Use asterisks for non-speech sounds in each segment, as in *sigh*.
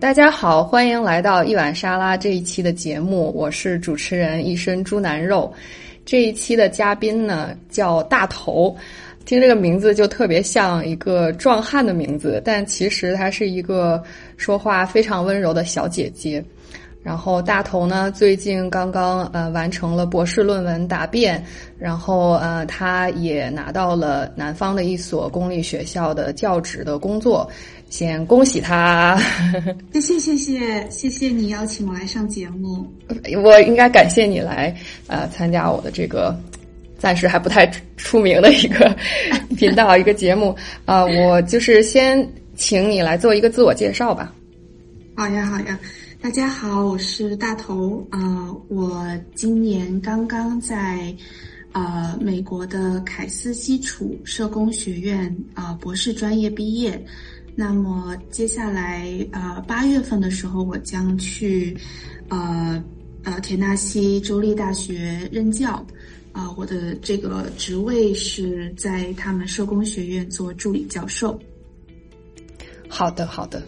大家好，欢迎来到一碗沙拉这一期的节目，我是主持人一身猪腩肉。这一期的嘉宾呢叫大头，听这个名字就特别像一个壮汉的名字，但其实她是一个说话非常温柔的小姐姐。然后大头呢，最近刚刚呃完成了博士论文答辩，然后呃他也拿到了南方的一所公立学校的教职的工作，先恭喜他。谢谢谢谢谢谢你邀请我来上节目，我应该感谢你来呃参加我的这个暂时还不太出名的一个 *laughs* 频道一个节目啊，我就是先请你来做一个自我介绍吧。好呀好呀。大家好，我是大头啊，我今年刚刚在呃美国的凯斯基础社工学院啊博士专业毕业。那么接下来呃八月份的时候，我将去呃呃田纳西州立大学任教啊，我的这个职位是在他们社工学院做助理教授。好的，好的。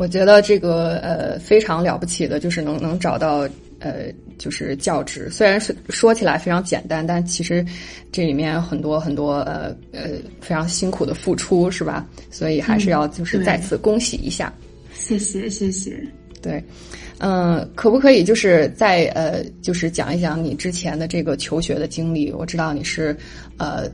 我觉得这个呃非常了不起的，就是能能找到呃就是教职，虽然是说起来非常简单，但其实这里面很多很多呃呃非常辛苦的付出，是吧？所以还是要就是再次恭喜一下。谢谢谢谢。对，嗯，可不可以就是再呃就是讲一讲你之前的这个求学的经历？我知道你是呃。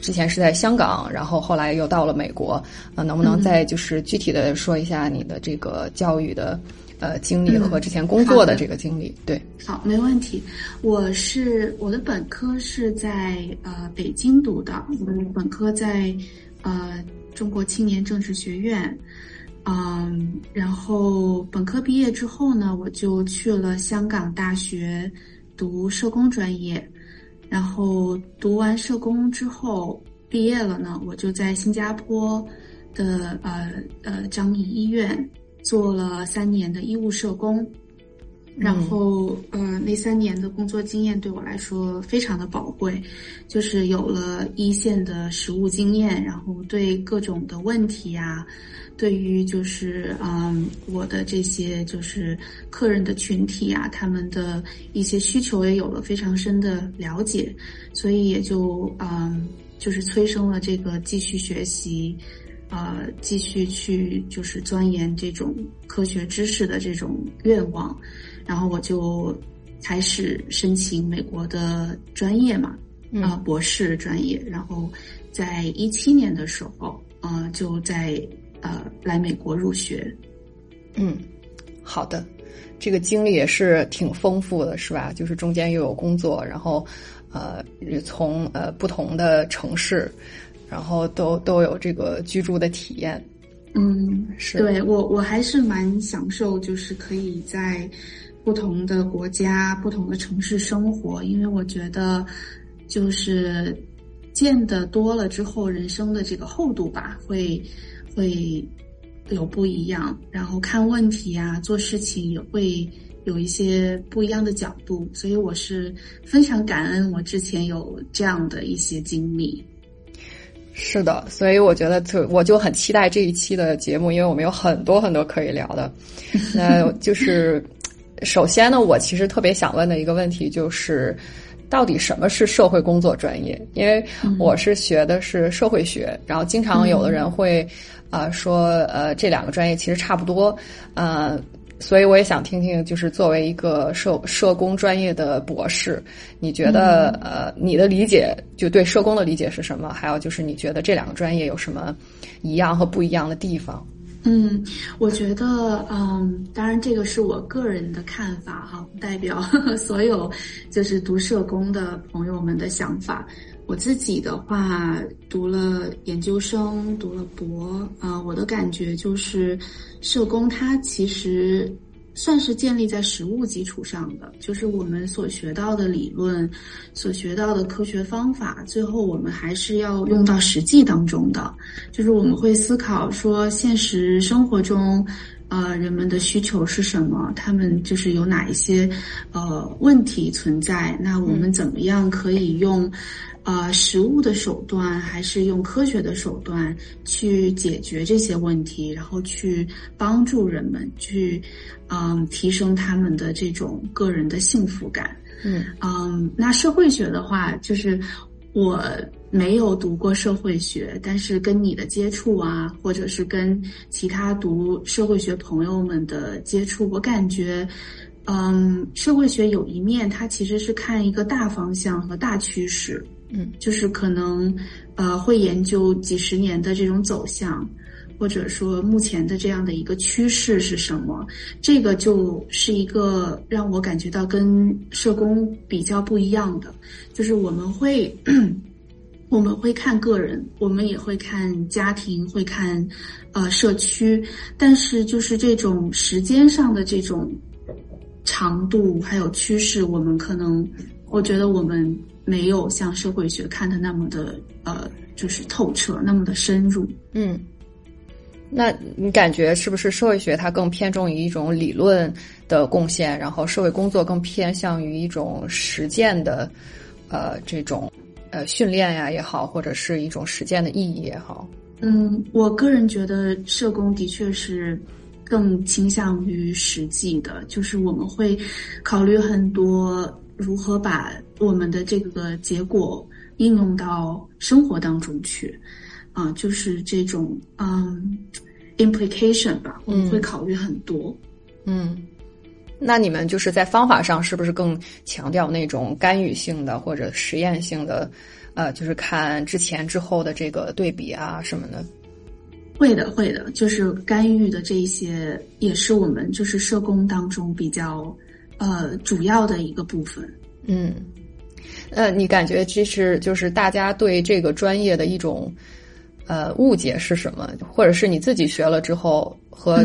之前是在香港，然后后来又到了美国，呃，能不能再就是具体的说一下你的这个教育的呃经历和之前工作的这个经历？对，好，没问题。我是我的本科是在呃北京读的，我的本科在呃中国青年政治学院，嗯，然后本科毕业之后呢，我就去了香港大学读社工专业。然后读完社工之后毕业了呢，我就在新加坡的呃呃张仪医院做了三年的医务社工，然后呃那三年的工作经验对我来说非常的宝贵，就是有了一线的实务经验，然后对各种的问题啊。对于就是嗯，我的这些就是客人的群体啊，他们的一些需求也有了非常深的了解，所以也就嗯，就是催生了这个继续学习，呃，继续去就是钻研这种科学知识的这种愿望，然后我就开始申请美国的专业嘛，啊，博士专业，然后在一七年的时候，呃，就在。呃，来美国入学，嗯，好的，这个经历也是挺丰富的，是吧？就是中间又有工作，然后呃，从呃不同的城市，然后都都有这个居住的体验。嗯，是对我我还是蛮享受，就是可以在不同的国家、不同的城市生活，因为我觉得就是见的多了之后，人生的这个厚度吧，会。会有不一样，然后看问题啊，做事情也会有一些不一样的角度，所以我是非常感恩我之前有这样的一些经历。是的，所以我觉得就我就很期待这一期的节目，因为我们有很多很多可以聊的。那就是首先呢，我其实特别想问的一个问题就是。到底什么是社会工作专业？因为我是学的是社会学，然后经常有的人会，啊说呃这两个专业其实差不多，呃，所以我也想听听，就是作为一个社社工专业的博士，你觉得呃你的理解就对社工的理解是什么？还有就是你觉得这两个专业有什么一样和不一样的地方？嗯，我觉得，嗯，当然这个是我个人的看法哈，不代表所有就是读社工的朋友们的想法。我自己的话，读了研究生，读了博，啊，我的感觉就是，社工它其实。算是建立在实物基础上的，就是我们所学到的理论，所学到的科学方法，最后我们还是要用到实际当中的。就是我们会思考说，现实生活中，呃，人们的需求是什么？他们就是有哪一些呃问题存在？那我们怎么样可以用呃实物的手段，还是用科学的手段去解决这些问题，然后去帮助人们去嗯提升他们的这种个人的幸福感。嗯嗯，那社会学的话，就是我没有读过社会学，但是跟你的接触啊，或者是跟其他读社会学朋友们的接触，我感觉，嗯，社会学有一面，它其实是看一个大方向和大趋势，嗯，就是可能呃会研究几十年的这种走向。或者说目前的这样的一个趋势是什么？这个就是一个让我感觉到跟社工比较不一样的，就是我们会我们会看个人，我们也会看家庭，会看呃社区，但是就是这种时间上的这种长度还有趋势，我们可能我觉得我们没有像社会学看的那么的呃就是透彻，那么的深入。嗯。那你感觉是不是社会学它更偏重于一种理论的贡献，然后社会工作更偏向于一种实践的，呃，这种呃训练呀也好，或者是一种实践的意义也好？嗯，我个人觉得社工的确是更倾向于实际的，就是我们会考虑很多如何把我们的这个结果应用到生活当中去。啊，就是这种嗯，implication 吧，我们会考虑很多。嗯，那你们就是在方法上是不是更强调那种干预性的或者实验性的？呃，就是看之前之后的这个对比啊什么的。会的，会的，就是干预的这一些也是我们就是社工当中比较呃主要的一个部分。嗯，呃，你感觉这是就是大家对这个专业的一种。呃，误解是什么？或者是你自己学了之后和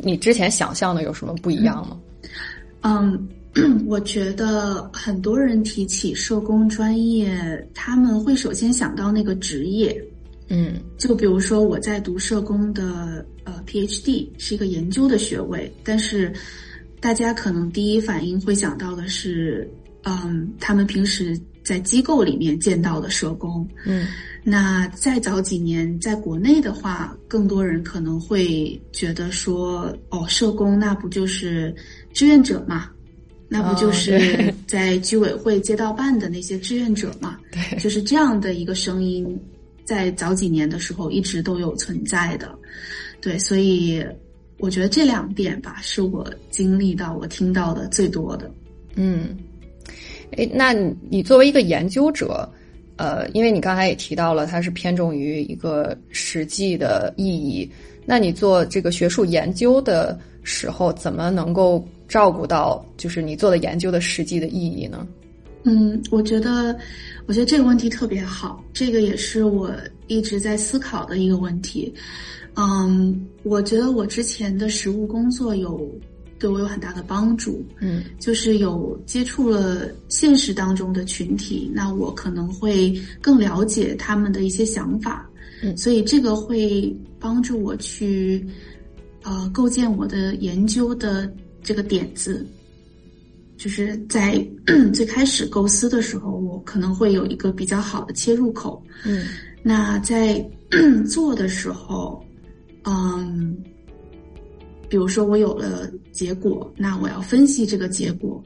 你之前想象的有什么不一样吗？嗯，*clears throat* 我觉得很多人提起社工专业，他们会首先想到那个职业。嗯，就比如说我在读社工的呃 PhD 是一个研究的学位，但是大家可能第一反应会想到的是，嗯，他们平时在机构里面见到的社工。嗯。那再早几年，在国内的话，更多人可能会觉得说，哦，社工那不就是志愿者嘛？那不就是 *laughs* 在居委会街道办的那些志愿者嘛？对，就是这样的一个声音，在早几年的时候一直都有存在的。对，所以我觉得这两点吧，是我经历到、我听到的最多的。嗯，哎，那你作为一个研究者。呃，因为你刚才也提到了，它是偏重于一个实际的意义。那你做这个学术研究的时候，怎么能够照顾到就是你做的研究的实际的意义呢？嗯，我觉得，我觉得这个问题特别好，这个也是我一直在思考的一个问题。嗯，我觉得我之前的实务工作有。对我有很大的帮助，嗯，就是有接触了现实当中的群体，那我可能会更了解他们的一些想法，嗯，所以这个会帮助我去，呃，构建我的研究的这个点子，就是在 *clears throat* 最开始构思的时候，我可能会有一个比较好的切入口，嗯，那在 *clears throat* 做的时候，嗯。比如说，我有了结果，那我要分析这个结果，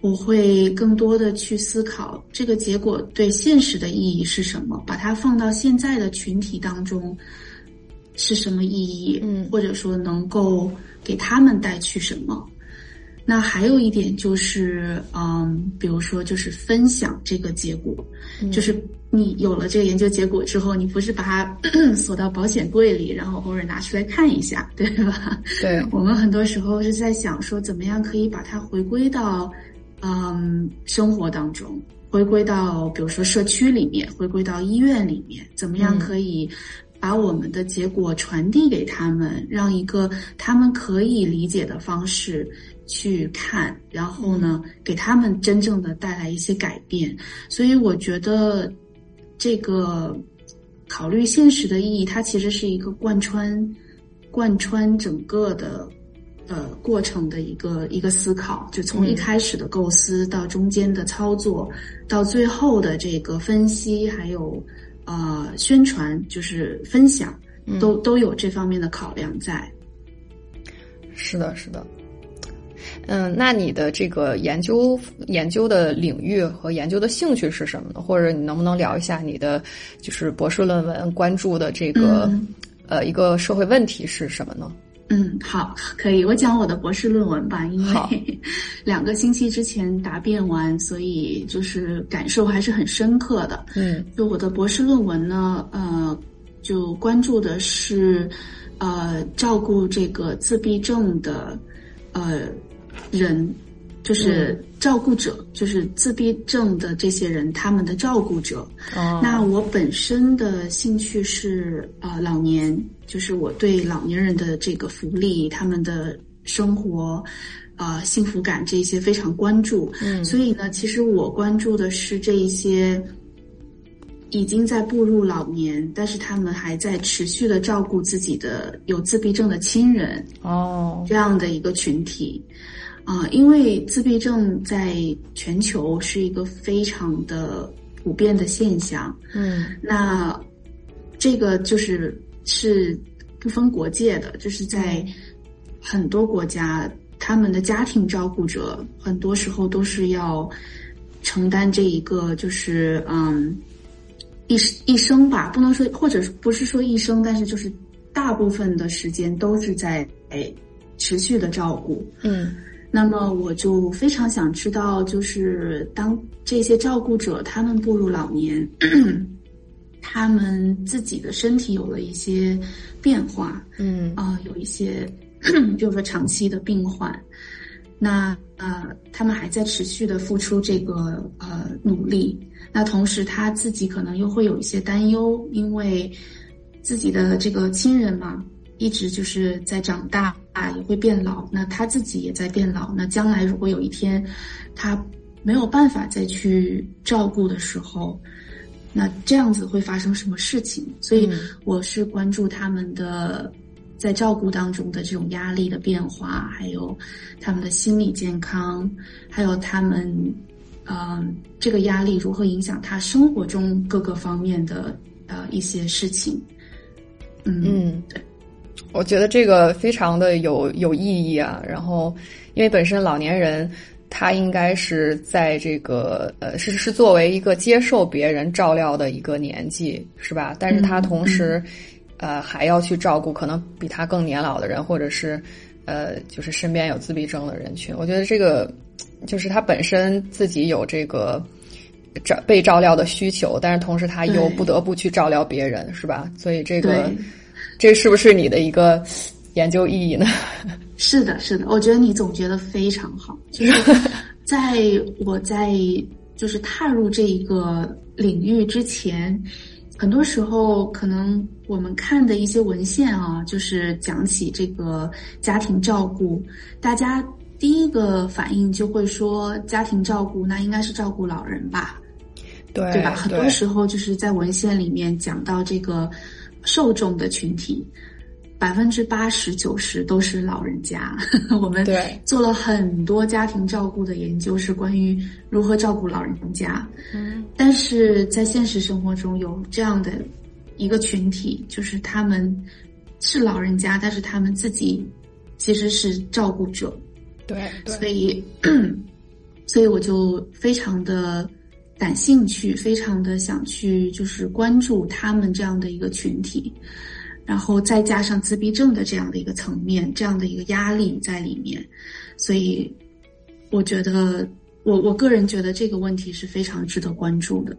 我会更多的去思考这个结果对现实的意义是什么，把它放到现在的群体当中是什么意义，嗯，或者说能够给他们带去什么。那还有一点就是，嗯，比如说就是分享这个结果，就是。你有了这个研究结果之后，你不是把它 *clears throat* 锁到保险柜里，然后偶尔拿出来看一下，对吧？对，我们很多时候是在想说，怎么样可以把它回归到，嗯，生活当中，回归到比如说社区里面，回归到医院里面，怎么样可以把我们的结果传递给他们，让一个他们可以理解的方式。去看，然后呢，给他们真正的带来一些改变。所以我觉得，这个考虑现实的意义，它其实是一个贯穿、贯穿整个的呃过程的一个一个思考，就从一开始的构思到中间的操作，到最后的这个分析，还有呃宣传，就是分享，都都有这方面的考量在。是的，是的。嗯，那你的这个研究研究的领域和研究的兴趣是什么呢？或者你能不能聊一下你的就是博士论文关注的这个呃一个社会问题是什么呢？嗯，好，可以，我讲我的博士论文吧，因为 *laughs* 两个星期之前答辩完，所以就是感受还是很深刻的。嗯，就我的博士论文呢，呃，就关注的是呃照顾这个自闭症的呃。人，就是照顾者，就是自闭症的这些人，他们的照顾者。那我本身的兴趣是呃老年，就是我对老年人的这个福利、他们的生活，呃幸福感这些非常关注。嗯，所以呢，其实我关注的是这一些已经在步入老年，但是他们还在持续的照顾自己的有自闭症的亲人。哦，这样的一个群体。啊，因为自闭症在全球是一个非常的普遍的现象。嗯，那这个就是是不分国界的，就是在很多国家，他们的家庭照顾者很多时候都是要承担这一个，就是嗯，一一生吧，不能说或者不是说一生，但是就是大部分的时间都是在持续的照顾。嗯。那么我就非常想知道，就是当这些照顾者他们步入老年，他们自己的身体有了一些变化，嗯啊，有一些 *clears throat* 就是长期的病患，那呃，他们还在持续的付出这个呃努力，那同时他自己可能又会有一些担忧，因为自己的这个亲人嘛。一直就是在长大啊，也会变老。那他自己也在变老。那将来如果有一天，他没有办法再去照顾的时候，那这样子会发生什么事情？所以我是关注他们的在照顾当中的这种压力的变化，还有他们的心理健康，还有他们，嗯，这个压力如何影响他生活中各个方面的呃一些事情。嗯，对。我觉得这个非常的有有意义啊。然后，因为本身老年人他应该是在这个呃是是作为一个接受别人照料的一个年纪，是吧？但是他同时呃还要去照顾可能比他更年老的人，或者是呃就是身边有自闭症的人群。我觉得这个就是他本身自己有这个照被照料的需求，但是同时他又不得不去照料别人，是吧？所以这个。这是不是你的一个研究意义呢？*laughs* 是的，是的，我觉得你总结的非常好。就是 *laughs* 在我在就是踏入这一个领域之前，很多时候可能我们看的一些文献啊，就是讲起这个家庭照顾，大家第一个反应就会说，家庭照顾那应该是照顾老人吧？对，对吧？很多时候就是在文献里面讲到这个。受众的群体，百分之八十九十都是老人家。*laughs* 我们做了很多家庭照顾的研究，是关于如何照顾老人家。嗯，但是在现实生活中有这样的一个群体，就是他们是老人家，但是他们自己其实是照顾者。对，所以，*clears throat* 所以我就非常的。感兴趣，非常的想去，就是关注他们这样的一个群体，然后再加上自闭症的这样的一个层面，这样的一个压力在里面，所以我觉得，我我个人觉得这个问题是非常值得关注的。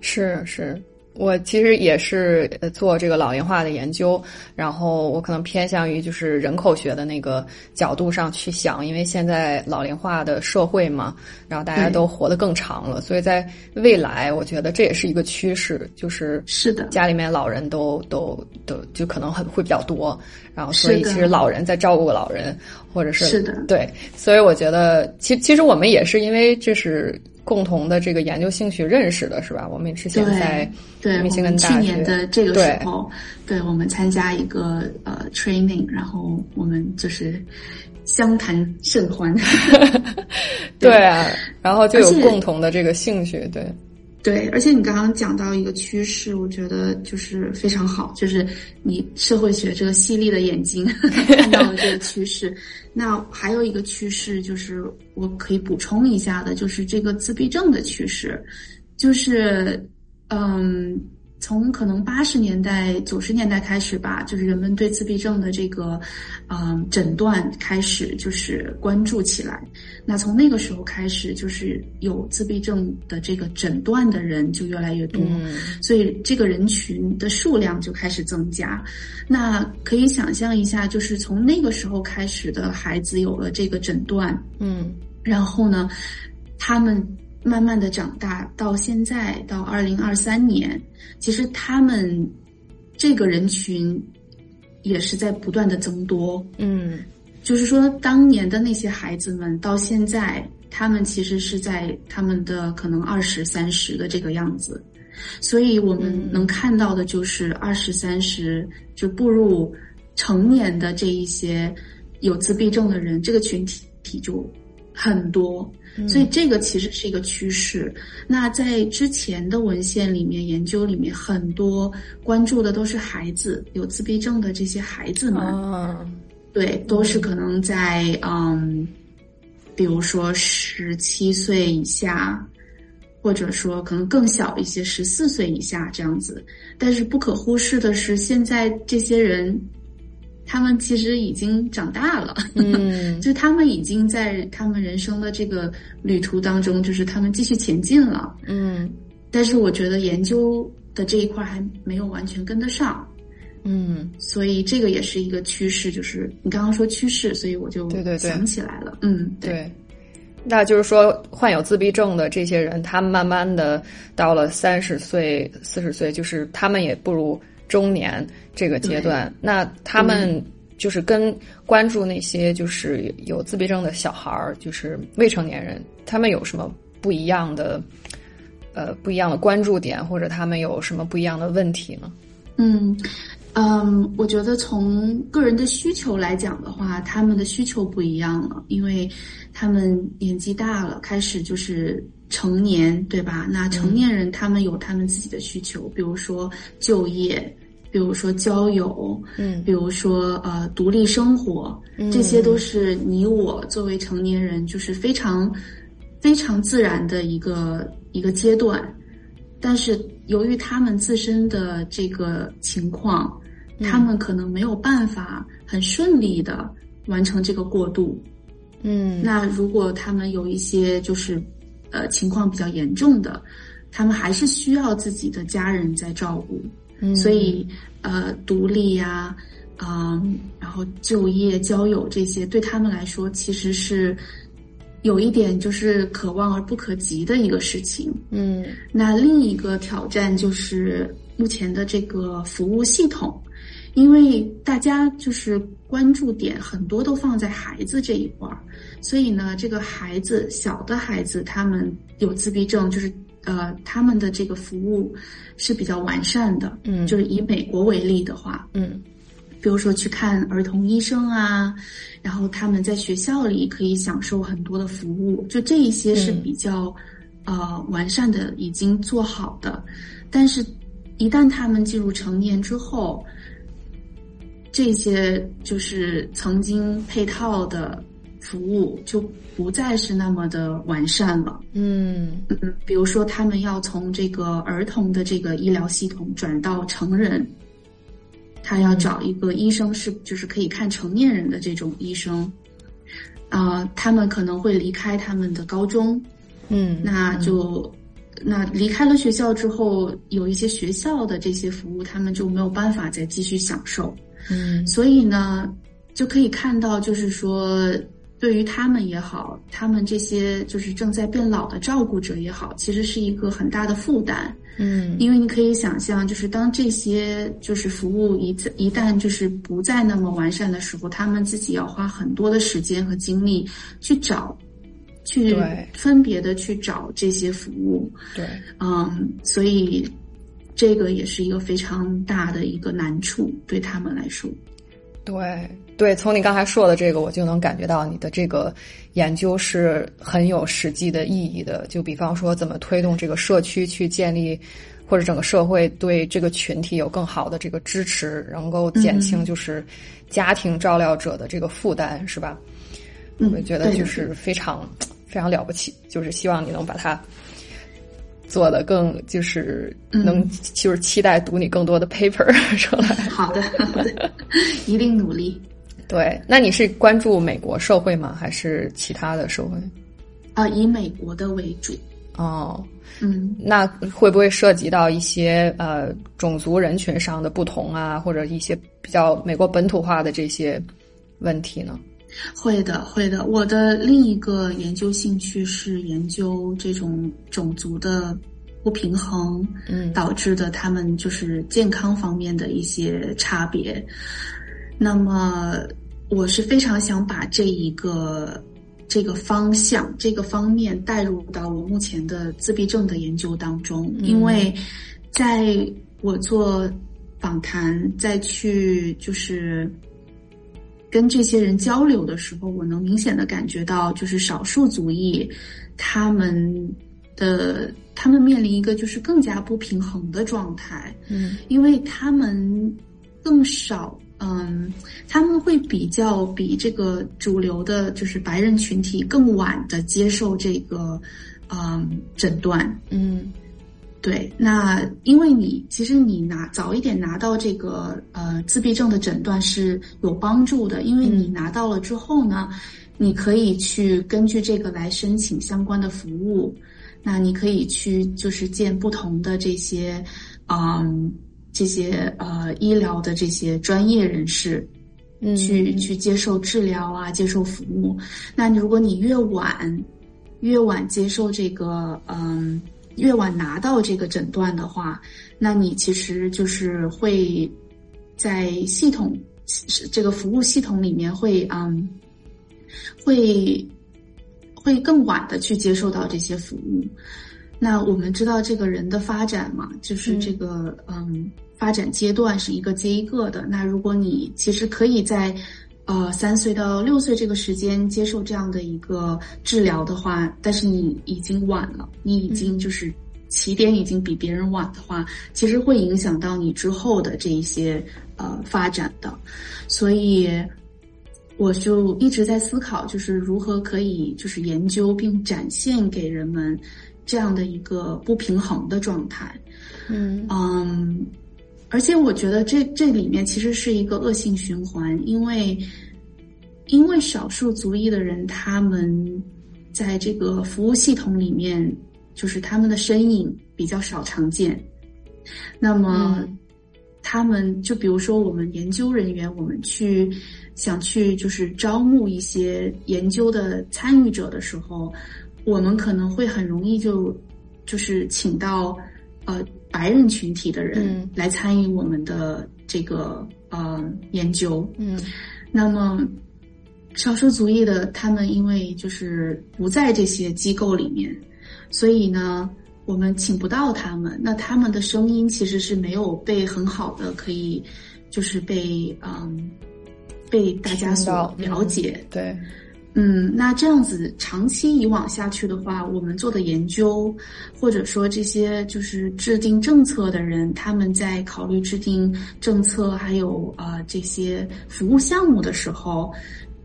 是是。我其实也是做这个老龄化的研究，然后我可能偏向于就是人口学的那个角度上去想，因为现在老龄化的社会嘛，然后大家都活得更长了，所以在未来，我觉得这也是一个趋势，就是是的，家里面老人都都都就可能很会比较多，然后所以其实老人在照顾老人，或者是是的，对，所以我觉得其其实我们也是因为这是。共同的这个研究兴趣认识的是吧？我们也之前在对密歇根大学，去年的这个时候，对我们参加一个呃 training，然后我们就是相谈甚欢。*laughs* *laughs* 对啊，然后就有共同的这个兴趣，对。对，而且你刚刚讲到一个趋势，我觉得就是非常好，就是你社会学这个犀利的眼睛 *laughs* 看到了这个趋势。那还有一个趋势，就是我可以补充一下的，就是这个自闭症的趋势，就是嗯。从可能八十年代、九十年代开始吧，就是人们对自闭症的这个，嗯，诊断开始就是关注起来。那从那个时候开始，就是有自闭症的这个诊断的人就越来越多，所以这个人群的数量就开始增加。那可以想象一下，就是从那个时候开始的孩子有了这个诊断，嗯，然后呢，他们。慢慢的长大，到现在到二零二三年，其实他们这个人群也是在不断的增多。嗯，就是说，当年的那些孩子们，到现在他们其实是在他们的可能二十三十的这个样子，所以我们能看到的就是二十三十就步入成年的这一些有自闭症的人，这个群体体就很多。所以这个其实是一个趋势。那在之前的文献里面、研究里面，很多关注的都是孩子有自闭症的这些孩子们。对，都是可能在嗯，比如说十七岁以下，或者说可能更小一些，十四岁以下这样子。但是不可忽视的是，现在这些人。他们其实已经长大了，嗯，*laughs* 就他们已经在他们人生的这个旅途当中，就是他们继续前进了，嗯。但是我觉得研究的这一块还没有完全跟得上，嗯。所以这个也是一个趋势，就是你刚刚说趋势，所以我就对对对想起来了，嗯，对。那就是说，患有自闭症的这些人，他们慢慢的到了三十岁、四十岁，就是他们也步入。中年这个阶段，那他们就是跟关注那些就是有自闭症的小孩儿，就是未成年人，他们有什么不一样的，呃，不一样的关注点，或者他们有什么不一样的问题呢？嗯嗯，我觉得从个人的需求来讲的话，他们的需求不一样了，因为他们年纪大了，开始就是成年，对吧？那成年人他们有他们自己的需求，比如说就业。比如说交友，嗯，比如说呃独立生活，这些都是你我作为成年人就是非常非常自然的一个一个阶段。但是由于他们自身的这个情况，他们可能没有办法很顺利的完成这个过渡。嗯，那如果他们有一些就是呃情况比较严重的，他们还是需要自己的家人在照顾。所以，呃，独立呀，嗯，然后就业、交友这些，对他们来说其实是有一点就是可望而不可及的一个事情。嗯，那另一个挑战就是目前的这个服务系统，因为大家就是关注点很多都放在孩子这一块儿，所以呢，这个孩子小的孩子他们有自闭症，就是。呃，他们的这个服务是比较完善的，嗯，就是以美国为例的话，嗯，比如说去看儿童医生啊，然后他们在学校里可以享受很多的服务，就这一些是比较呃完善的，已经做好的。但是，一旦他们进入成年之后，这些就是曾经配套的。服务就不再是那么的完善了。嗯嗯，比如说他们要从这个儿童的这个医疗系统转到成人，他要找一个医生是就是可以看成年人的这种医生。啊，他们可能会离开他们的高中。嗯，那就那离开了学校之后，有一些学校的这些服务，他们就没有办法再继续享受。嗯，所以呢，就可以看到，就是说。对于他们也好，他们这些就是正在变老的照顾者也好，其实是一个很大的负担。嗯，因为你可以想象，就是当这些就是服务一一旦就是不再那么完善的时候，他们自己要花很多的时间和精力去找，去分别的去找这些服务。对，嗯，所以这个也是一个非常大的一个难处，对他们来说。对对，从你刚才说的这个，我就能感觉到你的这个研究是很有实际的意义的。就比方说，怎么推动这个社区去建立，或者整个社会对这个群体有更好的这个支持，能够减轻就是家庭照料者的这个负担，是吧？我觉得就是非常非常了不起，就是希望你能把它。做的更就是能就是期待读你更多的 paper *laughs* 出来。好的，好的，*laughs* 一定努力。对，那你是关注美国社会吗？还是其他的社会？啊，以美国的为主。哦，嗯，那会不会涉及到一些呃种族人群上的不同啊，或者一些比较美国本土化的这些问题呢？会的，会的。我的另一个研究兴趣是研究这种种族的不平衡，嗯，导致的他们就是健康方面的一些差别。那么，我是非常想把这一个这个方向、这个方面带入到我目前的自闭症的研究当中，因为在我做访谈再去就是。跟这些人交流的时候，我能明显的感觉到，就是少数族裔，他们的他们面临一个就是更加不平衡的状态。嗯，因为他们更少，嗯，他们会比较比这个主流的，就是白人群体更晚的接受这个，嗯，诊断。嗯。对，那因为你其实你拿早一点拿到这个呃自闭症的诊断是有帮助的，因为你拿到了之后呢，你可以去根据这个来申请相关的服务，那你可以去就是见不同的这些，嗯，这些呃医疗的这些专业人士，去去接受治疗啊，接受服务。那如果你越晚，越晚接受这个嗯。越晚拿到这个诊断的话，那你其实就是会在系统这个服务系统里面会嗯会会更晚的去接受到这些服务。那我们知道这个人的发展嘛，就是这个嗯发展阶段是一个接一个的。那如果你其实可以在。呃，三岁到六岁这个时间接受这样的一个治疗的话，但是你已经晚了，你已经就是起点已经比别人晚的话，其实会影响到你之后的这一些呃发展的。所以我就一直在思考，就是如何可以就是研究并展现给人们这样的一个不平衡的状态。嗯嗯。而且我觉得这这里面其实是一个恶性循环，因为因为少数族裔的人他们在这个服务系统里面，就是他们的身影比较少常见。那么他们就比如说我们研究人员，我们去想去就是招募一些研究的参与者的时候，我们可能会很容易就就是请到呃。白人群体的人来参与我们的这个呃研究，嗯，那么少数族裔的他们因为就是不在这些机构里面，所以呢，我们请不到他们，那他们的声音其实是没有被很好的可以就是被嗯被大家所了解，对。嗯，那这样子长期以往下去的话，我们做的研究，或者说这些就是制定政策的人，他们在考虑制定政策还有呃这些服务项目的时候，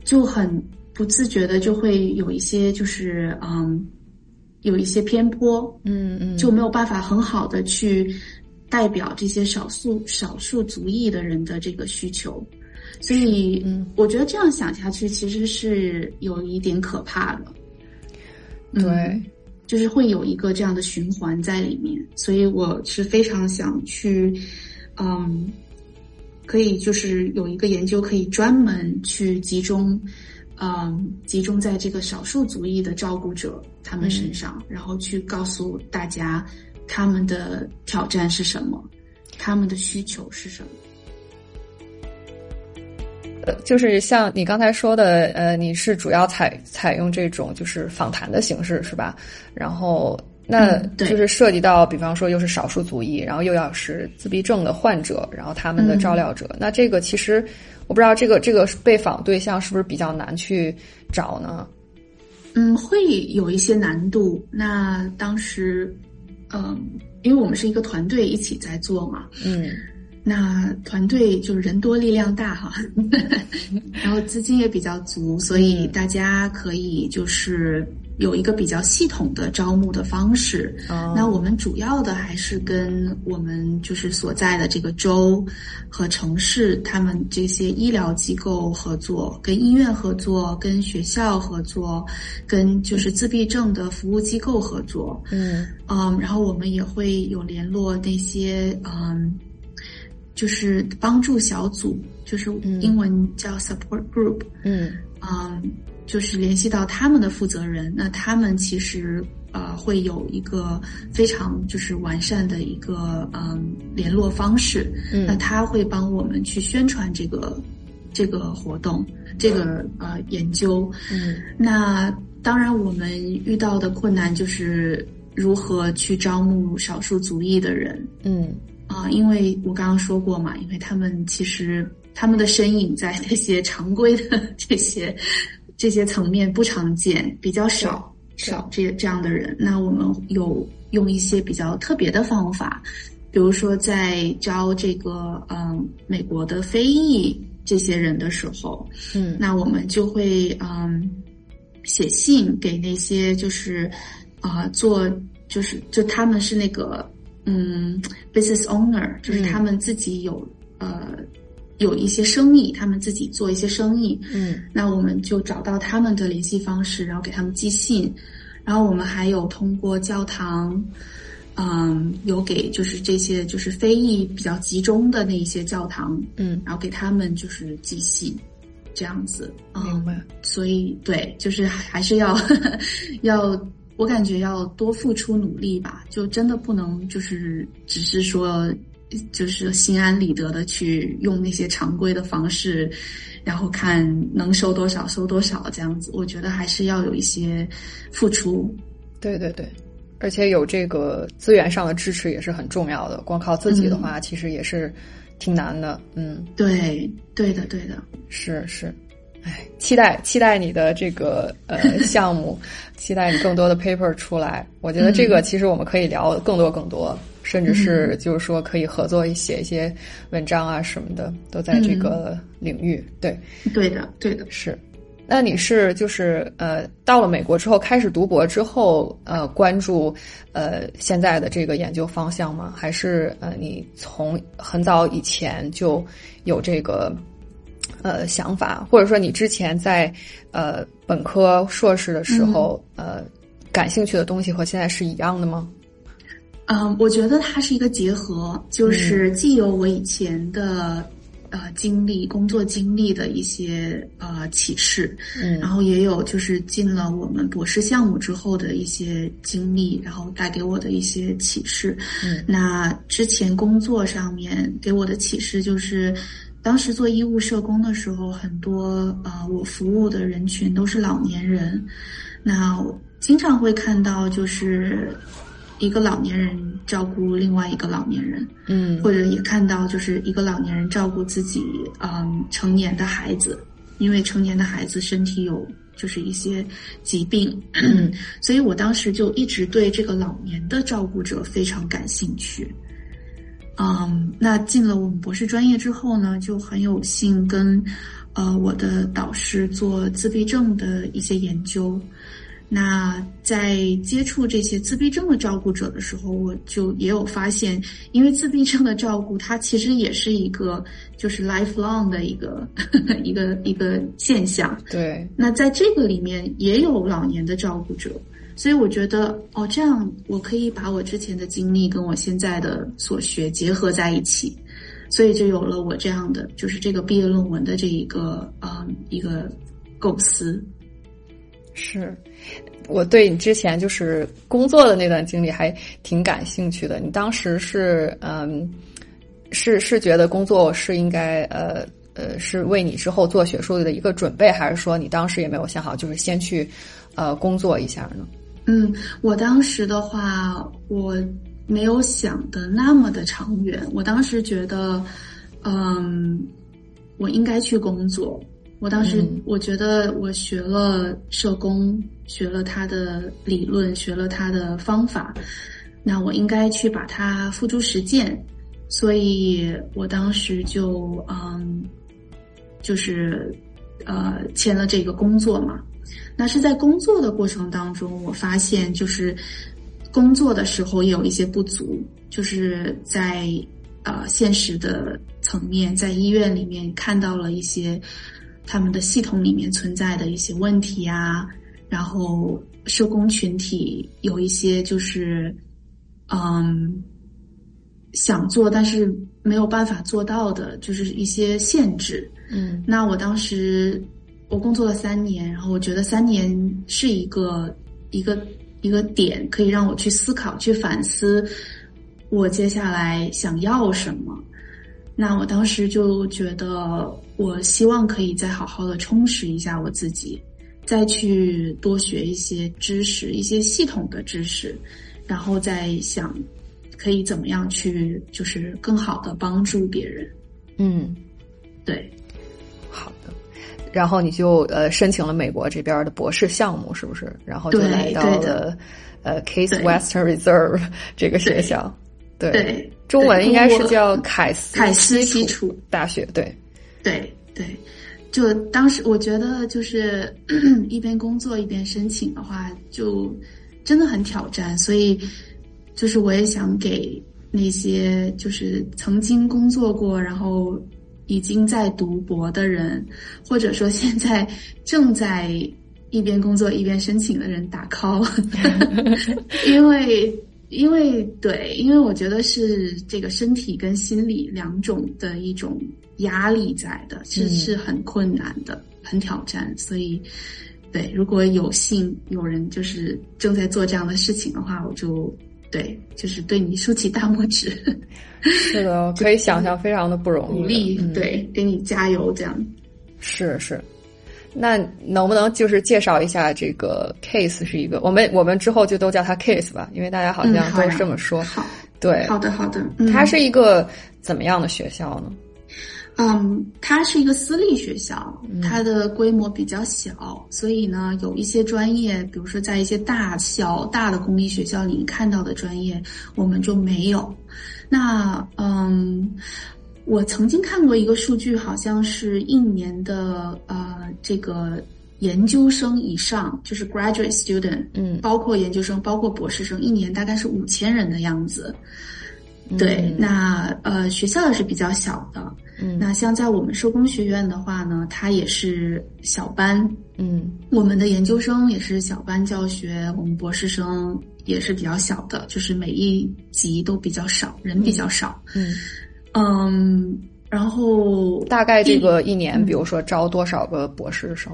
就很不自觉的就会有一些就是嗯有一些偏颇，嗯嗯，就没有办法很好的去代表这些少数少数族裔的人的这个需求。所以，嗯，我觉得这样想下去其实是有一点可怕的。对，就是会有一个这样的循环在里面。所以我是非常想去，嗯，可以就是有一个研究可以专门去集中，嗯，集中在这个少数族裔的照顾者他们身上，然后去告诉大家他们的挑战是什么，他们的需求是什么。就是像你刚才说的，呃，你是主要采采用这种就是访谈的形式是吧？然后那就是涉及到，比方说又是少数族裔，然后又要是自闭症的患者，然后他们的照料者，那这个其实我不知道这个这个被访对象是不是比较难去找呢？嗯，会有一些难度。那当时，嗯，因为我们是一个团队一起在做嘛，嗯那团队就是人多力量大哈，*laughs* 然后资金也比较足，所以大家可以就是有一个比较系统的招募的方式。哦那我们主要的还是跟我们就是所在的这个州和城市，他们这些医疗机构合作，跟医院合作，跟学校合作，跟就是自闭症的服务机构合作。嗯嗯，然后我们也会有联络那些嗯，就是帮助小组，就是嗯。英文叫 support group，嗯。嗯，就是联系到他们的负责人，那他们其实呃会有一个非常就是完善的一个嗯联络方式，那嗯他会帮我们去宣传这个这个活动，这个呃研究，嗯。那当然，我们遇到的困难就是如何去招募少数族裔的人。嗯啊、因为我刚刚说过嘛，因为他们其实他们的身影在那些常规的这些这些层面不常见，比较少少这这样的人。那我们有用一些比较特别的方法，比如说在招这个嗯美国的非裔这些人的时候，嗯那我们就会嗯写信给那些就是啊、呃做就是就他们是那个嗯 business owner，就是嗯他们自己有、呃有一些生意，他们自己做一些生意，嗯那我们就找到他们的联系方式，然后给他们寄信，然后我们还有通过教堂。嗯，有给就是这些就是非裔比较集中的那一些教堂，嗯，然后给他们就是寄信，这样子。嗯明白。所以对，就是还是要 *laughs* 要，我感觉要多付出努力吧，就真的不能就是只是说就是心安理得的去用那些常规的方式，然后看能收多少收多少这样子。我觉得还是要有一些付出。对对对，而且有这个资源上的支持也是很重要的。光靠自己的话，其实也是挺难的。嗯，对，对的，对的。是是。哎，期待期待你的这个呃项目，*laughs* 期待你更多的 paper 出来。我觉得这个其实我们可以聊更多更多，甚至是就是说可以合作写一些文章啊什么的，都在这个领域。对，对的，对的。是。那你是就是呃，到了美国之后开始读博之后，呃，关注呃现在的这个研究方向吗？还是呃你从很早以前就有这个呃想法，或者说你之前在呃本科、硕士的时候、呃感兴趣的东西和现在是一样的吗？嗯，我觉得它是一个结合，就是既有我以前的。呃，经历工作经历的一些呃启示，嗯，然后也有就是进了我们博士项目之后的一些经历，然后带给我的一些启示。嗯，那之前工作上面给我的启示就是，当时做医务社工的时候，很多呃我服务的人群都是老年人，那我经常会看到就是。一个老年人照顾另外一个老年人，嗯，或者也看到就是一个老年人照顾自己嗯成年的孩子，因为成年的孩子身体有就是一些疾病，嗯，*coughs* 所以我当时就一直对这个老年的照顾者非常感兴趣。嗯，那进了我们博士专业之后呢，就很有幸跟呃我的导师做自闭症的一些研究。那在接触这些自闭症的照顾者的时候，我就也有发现，因为自闭症的照顾，它其实也是一个就是 lifelong 的一个 *laughs* 一个一个现象。对，那在这个里面也有老年的照顾者，所以我觉得哦，这样我可以把我之前的经历跟我现在的所学结合在一起，所以就有了我这样的就是这个毕业论文的这一个啊、一个构思。是，我对你之前就是工作的那段经历还挺感兴趣的。你当时是嗯，是是觉得工作是应该呃呃是为你之后做学术的一个准备，还是说你当时也没有想好，就是先去呃工作一下呢？嗯，我当时的话，我没有想的那么的长远。我当时觉得，嗯，我应该去工作。我当时我觉得，我学了社工，学了他的理论，学了他的方法，那我应该去把它付诸实践。所以我当时就嗯，就是呃，签了这个工作嘛。那是在工作的过程当中，我发现就是工作的时候也有一些不足，就是在呃现实的层面，在医院里面看到了一些他们的系统里面存在的一些问题啊，然后社工群体有一些就是嗯想做但是没有办法做到的，就是一些限制。嗯，那我当时。我工作了三年，然后我觉得三年是一个一个一个点，可以让我去思考、去反思我接下来想要什么。那我当时就觉得，我希望可以再好好的充实一下我自己，再去多学一些知识、一些系统的知识，然后再想可以怎么样去，就是更好的帮助别人。嗯，对。然后你就呃申请了美国这边的博士项目，是不是？然后就来到了呃 Case Western Reserve 这个学校，对，中文应该是叫凯斯凯斯基础大学，对，对对。就当时我觉得，就是 *clears throat* 一边工作一边申请的话，就真的很挑战。所以，就是我也想给那些就是曾经工作过，然后。已经在读博的人，或者说现在正在一边工作一边申请的人打 call，*laughs* 因为因为对，因为我觉得是这个身体跟心理两种的一种压力在的，是是很困难的，很挑战。所以，对，如果有幸有人就是正在做这样的事情的话，我就对，就是对你竖起大拇指。*laughs* 是的，*laughs* 可以想象，非常的不容易。鼓励，对，给你加油，这样。是是，那能不能就是介绍一下这个 case 是一个？我们我们之后就都叫它 case 吧，因为大家好像都是这么说。好，对，好的好的。它是一个怎么样的学校呢？嗯，它是一个私立学校，它的规模比较小，所以呢，有一些专业，比如说在一些大校、大的公立学校里看到的专业，我们就没有。那嗯，我曾经看过一个数据，好像是一年的呃，这个研究生以上，就是 graduate student，嗯，包括研究生，包括博士生，一年大概是五千人的样子。对，那呃，学校也是比较小的。嗯，那像在我们社工学院的话呢，它也是小班。嗯，我们的研究生也是小班教学，我们博士生也是比较小的，就是每一级都比较少，人比较少。嗯，嗯，然后大概这个一年，比如说招多少个博士生？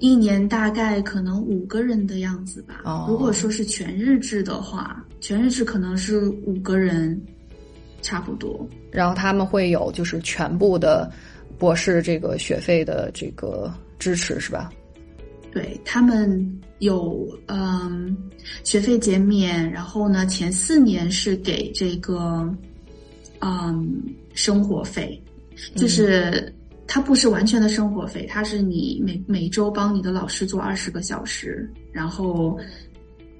一年大概可能五个人的样子吧。哦，如果说是全日制的话，全日制可能是五个人。差不多，然后他们会有就是全部的博士这个学费的这个支持是吧？对他们有嗯学费减免，然后呢前四年是给这个嗯生活费，就是它不是完全的生活费，它是你每每周帮你的老师做二十个小时，然后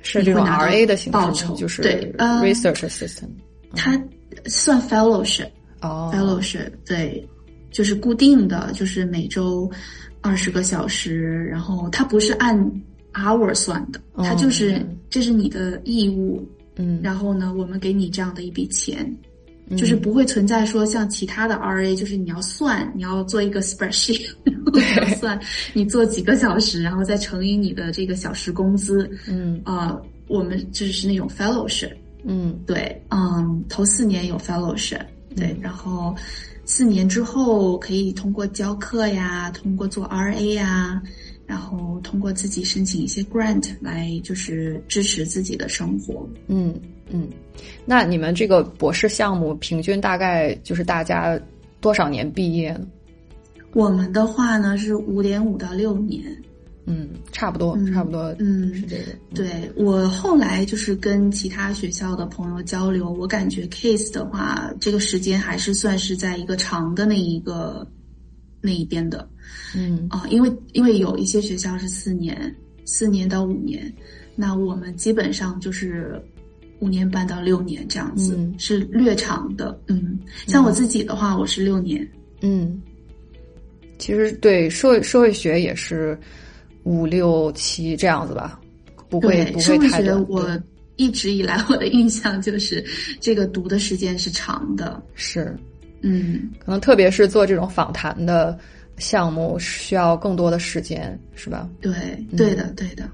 是这种 R A 的形报酬，就是对 research assistant，他。算 fellowship，哦，fellowship，对，就是固定的，就是每周二十个小时，然后它不是按 hour 算的，它就是这是你的义务，嗯，然后呢，我们给你这样的一笔钱，就是不会存在说像其他的 RA，就是你要算，你要做一个 spreadsheet，*laughs* 然后算你做几个小时，然后再乘以你的这个小时工资，嗯，啊，我们就是那种 fellowship。嗯，对，嗯，头四年有 fellowship，对，然后四年之后可以通过教课呀，通过做 RA 呀，然后通过自己申请一些 grant 来就是支持自己的生活。嗯嗯，那你们这个博士项目平均大概就是大家多少年毕业呢？我们的话呢是五点五到六年。嗯，差不多，差不多，嗯，是这个。对我后来就是跟其他学校的朋友交流，我感觉 case 的话，这个时间还是算是在一个长的那一个那一边的。嗯啊，因为因为有一些学校是四年，四年到五年，那我们基本上就是五年半到六年这样子，嗯是略长的。嗯，像我自己的话，我是六年。嗯，其实对社会社会学也是五六七这样子吧，不会，不会太多。我一直以来我的印象就是这个读的时间是长的。是，嗯，可能特别是做这种访谈的项目，需要更多的时间，是吧？对，对的，对的。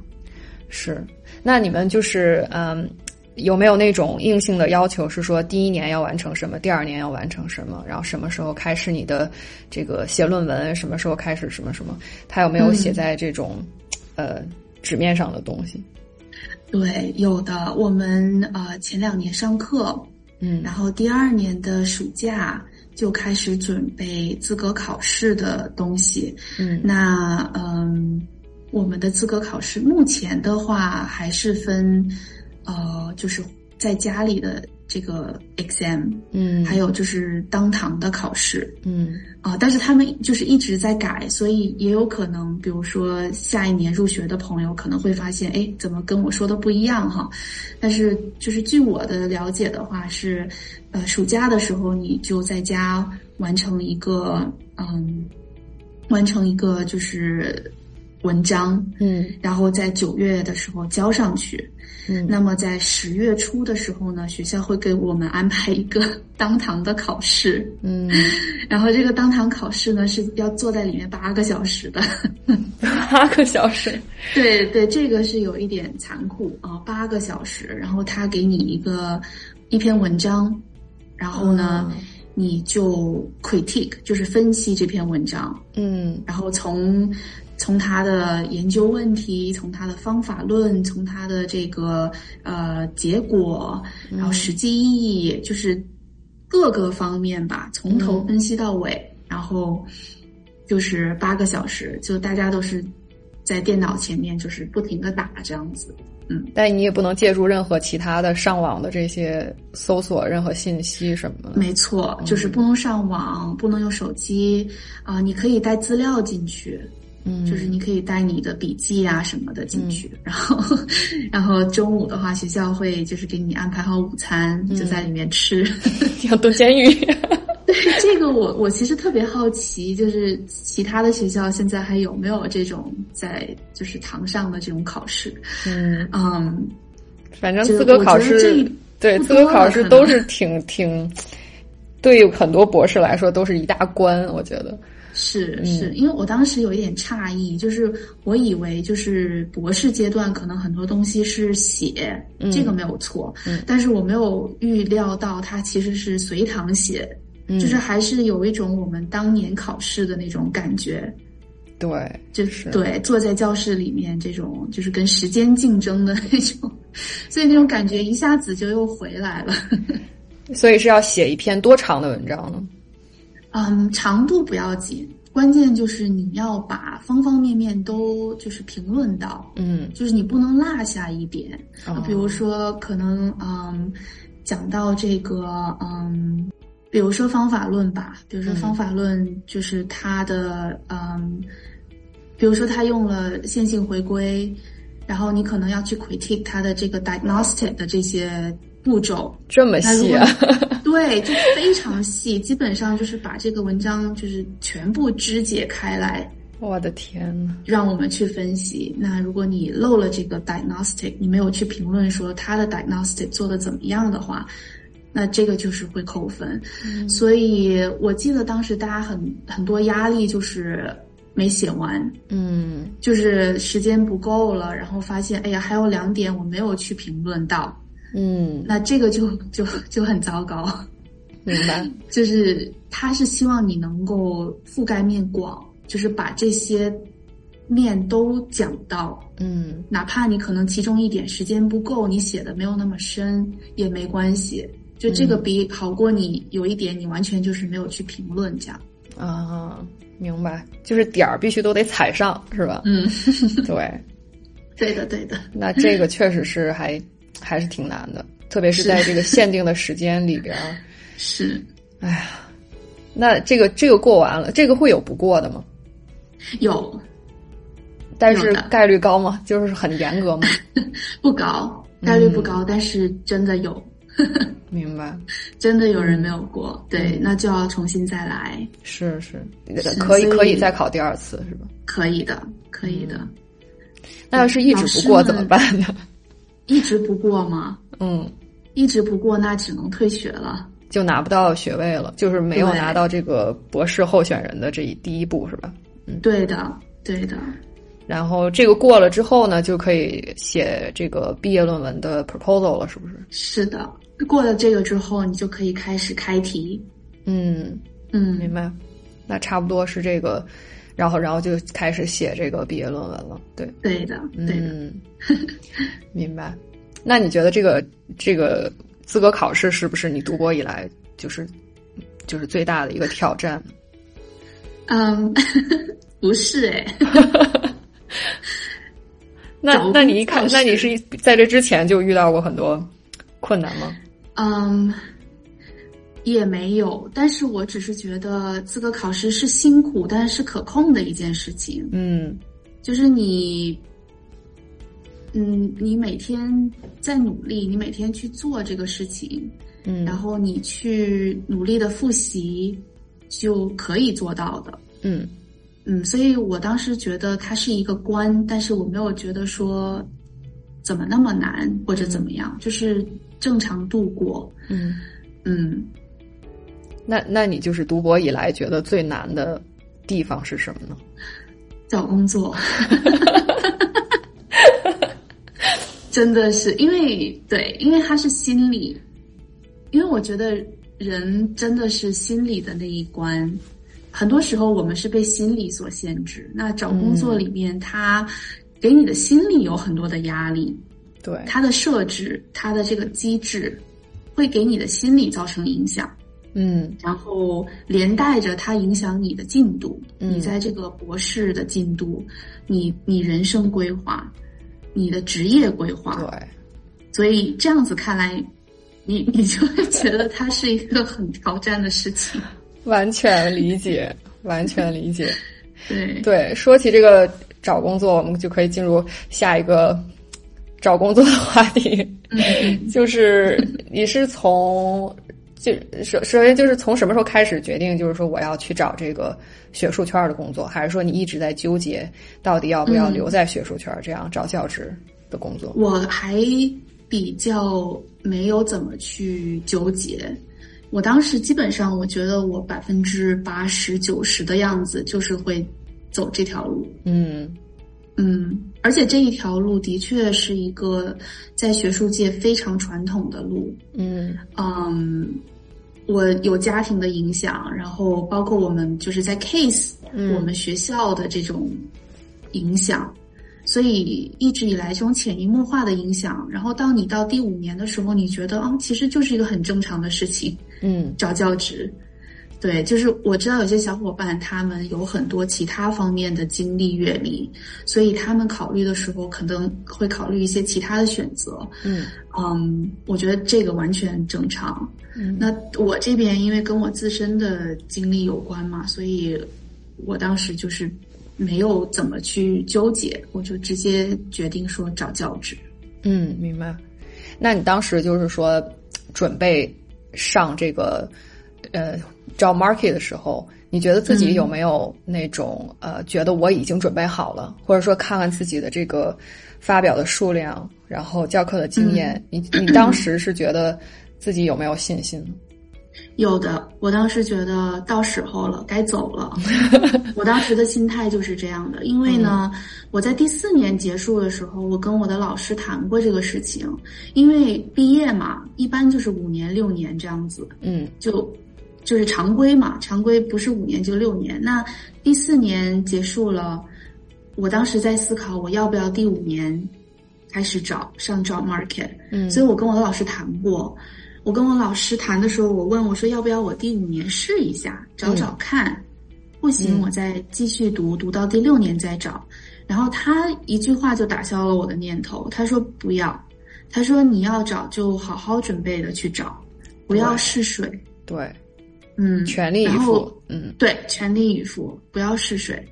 是，那你们就是嗯，有没有那种硬性的要求，是说第一年要完成什么，第二年要完成什么，然后什么时候开始你的这个写论文，什么时候开始什么什么？他有没有写在这种、呃纸面上的东西？对，有的。我们呃前两年上课，嗯然后第二年的暑假就开始准备资格考试的东西。嗯那嗯，我们的资格考试目前的话还是分，呃，就是在家里的这个 exam，嗯，还有就是当堂的考试。嗯啊、但是他们就是一直在改，所以也有可能，比如说下一年入学的朋友可能会发现，哎，怎么跟我说的不一样哈？但是就是据我的了解的话是，呃，暑假的时候你就在家完成一个，嗯，完成一个就是文章，嗯。然后在九月的时候交上去。嗯。那么在十月初的时候呢，学校会给我们安排一个当堂的考试。嗯，然后这个当堂考试呢是要坐在里面八个小时的，*laughs* 八个小时，对对，这个是有一点残酷啊，八个小时，然后他给你一个一篇文章，然后呢、嗯。你就 critique 就是分析这篇文章，嗯。然后从从他的研究问题，从他的方法论，从他的这个呃结果，然后实际意义，就是各个方面吧，从头分析到尾，然后就是八个小时，就大家都是在电脑前面，就是不停的打这样子。嗯但你也不能借助任何其他的上网的这些搜索任何信息什么的。没错，就是不能上网，不能用手机啊、你可以带资料进去，嗯，就是你可以带你的笔记啊什么的进去，然后，*laughs* 然后中午的话，学校会就是给你安排好午餐，就在里面吃。*laughs* 要蹲监狱。*laughs* 对这个我我其实特别好奇，就是其他的学校现在还有没有这种在就是堂上的这种考试？嗯，嗯，反正资格考试对资格考试都是挺挺，对于很多博士来说都是一大关，我觉得。是嗯是，因为我当时有一点诧异，就是我以为就是博士阶段可能很多东西是写，嗯这个没有错，嗯但是我没有预料到它其实是随堂写，嗯就是还是有一种我们当年考试的那种感觉，对，就是对坐在教室里面这种就是跟时间竞争的那种，所以那种感觉一下子就又回来了。*laughs* 所以是要写一篇多长的文章呢？嗯，长度不要紧，关键就是你要把方方面面都就是评论到，嗯，就是你不能落下一点。哦比如说，可能嗯，讲到这个嗯，比如说方法论吧，比如说嗯方法论就是它的嗯，比如说它用了线性回归，然后你可能要去 critique 它的这个 diagnostic 的这些步骤，这么细啊？对，就非常细，基本上就是把这个文章就是全部肢解开来，我的天呐，让我们去分析。那如果你漏了这个 diagnostic，你没有去评论说他的 diagnostic 做的怎么样的话，那这个就是会扣分。所以我记得当时大家很很多压力就是没写完，嗯就是时间不够了，然后发现哎呀还有两点我没有去评论到，嗯，那这个就 *laughs* 就就很糟糕。明白。*laughs* 就是他是希望你能够覆盖面广，就是把这些面都讲到，嗯哪怕你可能其中一点时间不够，你写的没有那么深也没关系。就这个比好过你有一点你完全就是没有去评论这样。啊，明白，就是点儿必须都得踩上，是吧？嗯，对，*laughs* 对的，对的。那这个确实是还还是挺难的，特别是在这个限定的时间里边。*laughs* 是，哎呀，那这个这个过完了，这个会有不过的吗？有，但是概率高吗？就是很严格吗？*laughs* 不高，概率不高，但是真的有。*laughs* 明白，真的有人没有过，对，那就要重新再来。是是，可以可以再考第二次，是吧？可以的，可以的。那要是一直不过怎么办呢？一直不过吗？嗯，一直不过，那只能退学了，就拿不到学位了，就是没有拿到这个博士候选人的这一第一步，是吧？嗯，对的，对的。然后这个过了之后呢，就可以写这个毕业论文的 proposal 了，是不是？是的。过了这个之后，你就可以开始开题。嗯嗯，明白。那差不多是这个，然后然后就开始写这个毕业论文了。对对的，对的。明白。那你觉得这个这个资格考试是不是你读博以来就是就是最大的一个挑战？嗯，*laughs* 不是哎。*laughs* 那那你一看，那你是在这之前就遇到过很多困难吗？嗯，也没有，但是我只是觉得资格考试是辛苦，但是可控的一件事情。嗯，就是你，嗯，你每天在努力，你每天去做这个事情，嗯，然后你去努力的复习，就可以做到的。嗯嗯，所以我当时觉得它是一个关，但是我没有觉得说怎么那么难或者怎么样，就是。正常度过，嗯嗯，那那你就是读博以来觉得最难的地方是什么呢？找工作，*laughs* 真的是因为对，因为他是心理，因为我觉得人真的是心理的那一关，很多时候我们是被心理所限制。那找工作里面，他给你的心理有很多的压力。对它的设置，它的这个机制，会给你的心理造成影响，嗯，然后连带着它影响你的进度，你在这个博士的进度，你你人生规划，你的职业规划，对，所以这样子看来，你 *laughs* 你就会觉得它是一个很挑战的事情，完全理解，*laughs* 完全理解，对。对，说起这个找工作，我们就可以进入下一个。*tsk* 找工作的话题，*laughs* 就是你是从就首首先就是从什么时候开始决定，就是说我要去找这个学术圈的工作，还是说你一直在纠结到底要不要留在学术圈这样找教职的工作？我还比较没有怎么去纠结，我当时基本上我觉得我百分之八十九十的样子就是会走这条路，嗯。嗯，而且这一条路的确是一个在学术界非常传统的路。嗯嗯，我有家庭的影响，然后包括我们就是在 case 我们学校的这种影响，所以一直以来这种潜移默化的影响，然后到你到第五年的时候，你觉得啊，其实就是一个很正常的事情。嗯，找教职。对，就是我知道有些小伙伴他们有很多其他方面的经历阅历，所以他们考虑的时候可能会考虑一些其他的选择。嗯嗯，我觉得这个完全正常。嗯，那我这边因为跟我自身的经历有关嘛，所以我当时就是没有怎么去纠结，我就直接决定说找教职。嗯，明白。那你当时就是说准备上这个呃。招 market 的时候，你觉得自己有没有那种呃，觉得我已经准备好了，或者说看看自己的这个发表的数量，然后教课的经验，你你当时是觉得自己有没有信心？有的，我当时觉得到时候了，该走了。*laughs* 我当时的心态就是这样的，因为呢，我在第四年结束的时候，我跟我的老师谈过这个事情，因为毕业嘛，一般就是五年六年这样子，嗯，就。就是常规嘛，常规不是五年就六年。那第四年结束了，我当时在思考我要不要第五年开始找上 job market。嗯，所以我跟我的老师谈过。我跟我老师谈的时候，我问我说要不要我第五年试一下找找看，不行，我再继续读，读到第六年再找。然后他一句话就打消了我的念头，他说不要，他说你要找就好好准备的去找，不要试水。对，嗯，全力以赴，嗯，对，全力以赴，不要试水。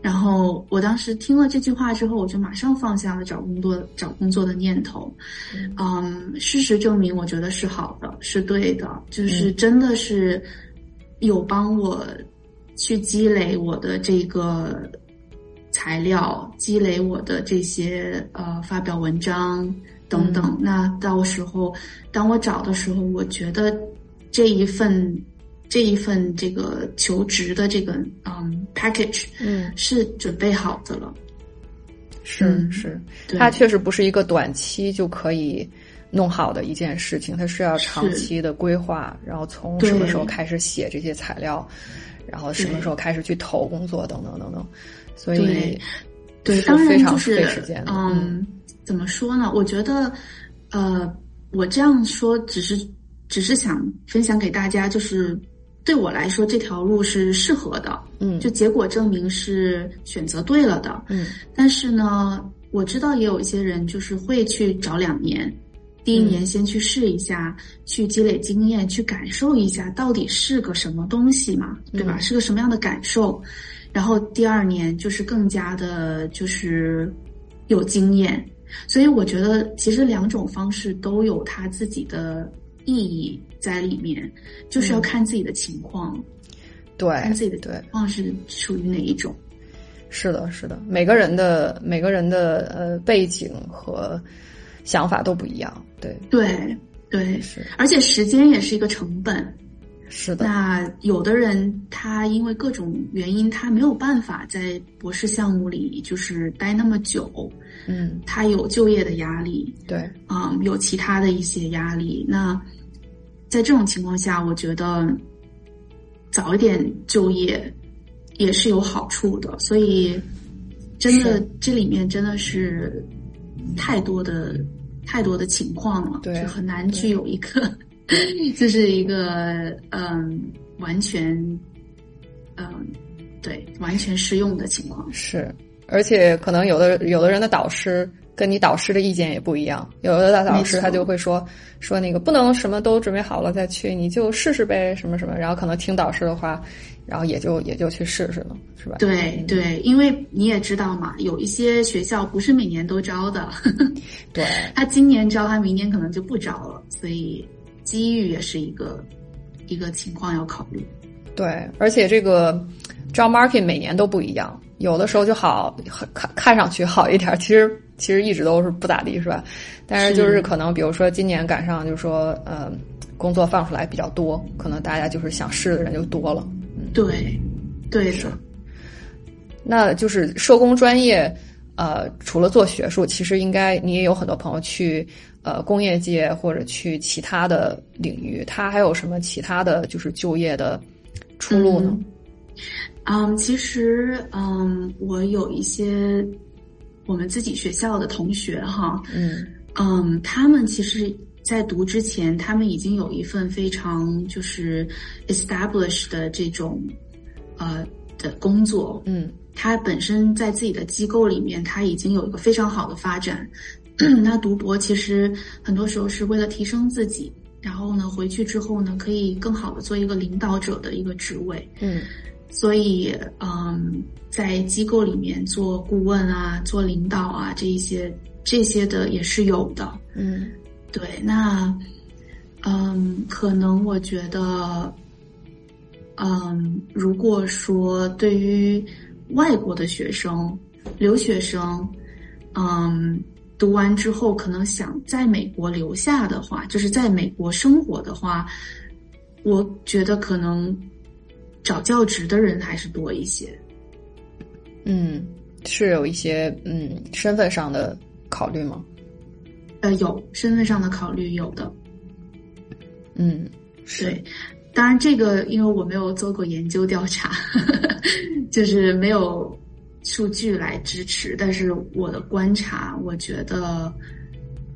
然后我当时听了这句话之后，我就马上放下了找工作找工作的念头。嗯，事实证明，我觉得是好的，是对的，就是真的是有帮我去积累我的这个材料，积累我的这些呃发表文章等等。那到时候当我找的时候，我觉得这一份。这一份这个求职的这个嗯 package，嗯，是准备好的了。是是，它确实不是一个短期就可以弄好的一件事情，它是要长期的规划，然后从什么时候开始写这些材料，然后什么时候开始去投工作等等等等。所以，对，当然就是费时间。嗯，怎么说呢？我觉得，呃，我这样说只是只是想分享给大家，就是。对我来说，这条路是适合的，嗯，就结果证明是选择对了的，嗯。但是呢，我知道也有一些人就是会去找两年，第一年先去试一下，去积累经验，去感受一下到底是个什么东西嘛，对吧？是个什么样的感受？然后第二年就是更加的，就是有经验。所以我觉得，其实两种方式都有他自己的。意义在里面，就是要看自己的情况，对，看自己的对，况是属于哪一种。是的，是的，每个人的每个人的呃背景和想法都不一样，对，对，对，是，而且时间也是一个成本。是的，那有的人他因为各种原因，他没有办法在博士项目里就是待那么久，嗯，他有就业的压力，对，啊，有其他的一些压力。那在这种情况下，我觉得早一点就业也是有好处的。所以，真的这里面真的是太多的太多的情况了，对，很难去有一个。*laughs* 这是一个嗯，完全嗯，对，完全适用的情况是，而且可能有的有的人的导师跟你导师的意见也不一样，有的大导师他就会说说那个不能什么都准备好了再去，你就试试呗，什么什么，然后可能听导师的话，然后也就也就去试试了，是吧？对对，因为你也知道嘛，有一些学校不是每年都招的，*laughs* 对，他今年招，他明年可能就不招了，所以。机遇也是一个一个情况要考虑，对，而且这个 job market 每年都不一样，有的时候就好看看上去好一点，其实其实一直都是不咋地，是吧？但是就是可能比如说今年赶上，就是说呃工作放出来比较多，可能大家就是想试的人就多了。对，对是。那就是社工专业，呃，除了做学术，其实应该你也有很多朋友去。呃，工业界或者去其他的领域，他还有什么其他的就是就业的出路呢？嗯，其实，嗯，我有一些我们自己学校的同学哈，嗯。嗯，他们其实，在读之前，他们已经有一份非常就是 established 的这种呃的工作，嗯，他本身在自己的机构里面，他已经有一个非常好的发展。*clears throat* 那读博其实很多时候是为了提升自己，然后呢，回去之后呢，可以更好的做一个领导者的一个职位。嗯，所以嗯，在机构里面做顾问啊，做领导啊，这一些这些的也是有的。嗯，对，那嗯，可能我觉得，嗯，如果说对于外国的学生、留学生，嗯。读完之后，可能想在美国留下的话，就是在美国生活的话，我觉得可能找教职的人还是多一些。嗯，是有一些嗯身份上的考虑吗？呃，有身份上的考虑，有的。嗯，对，当然这个因为我没有做过研究调查，*laughs* 就是没有。数据来支持，但是我的观察，我觉得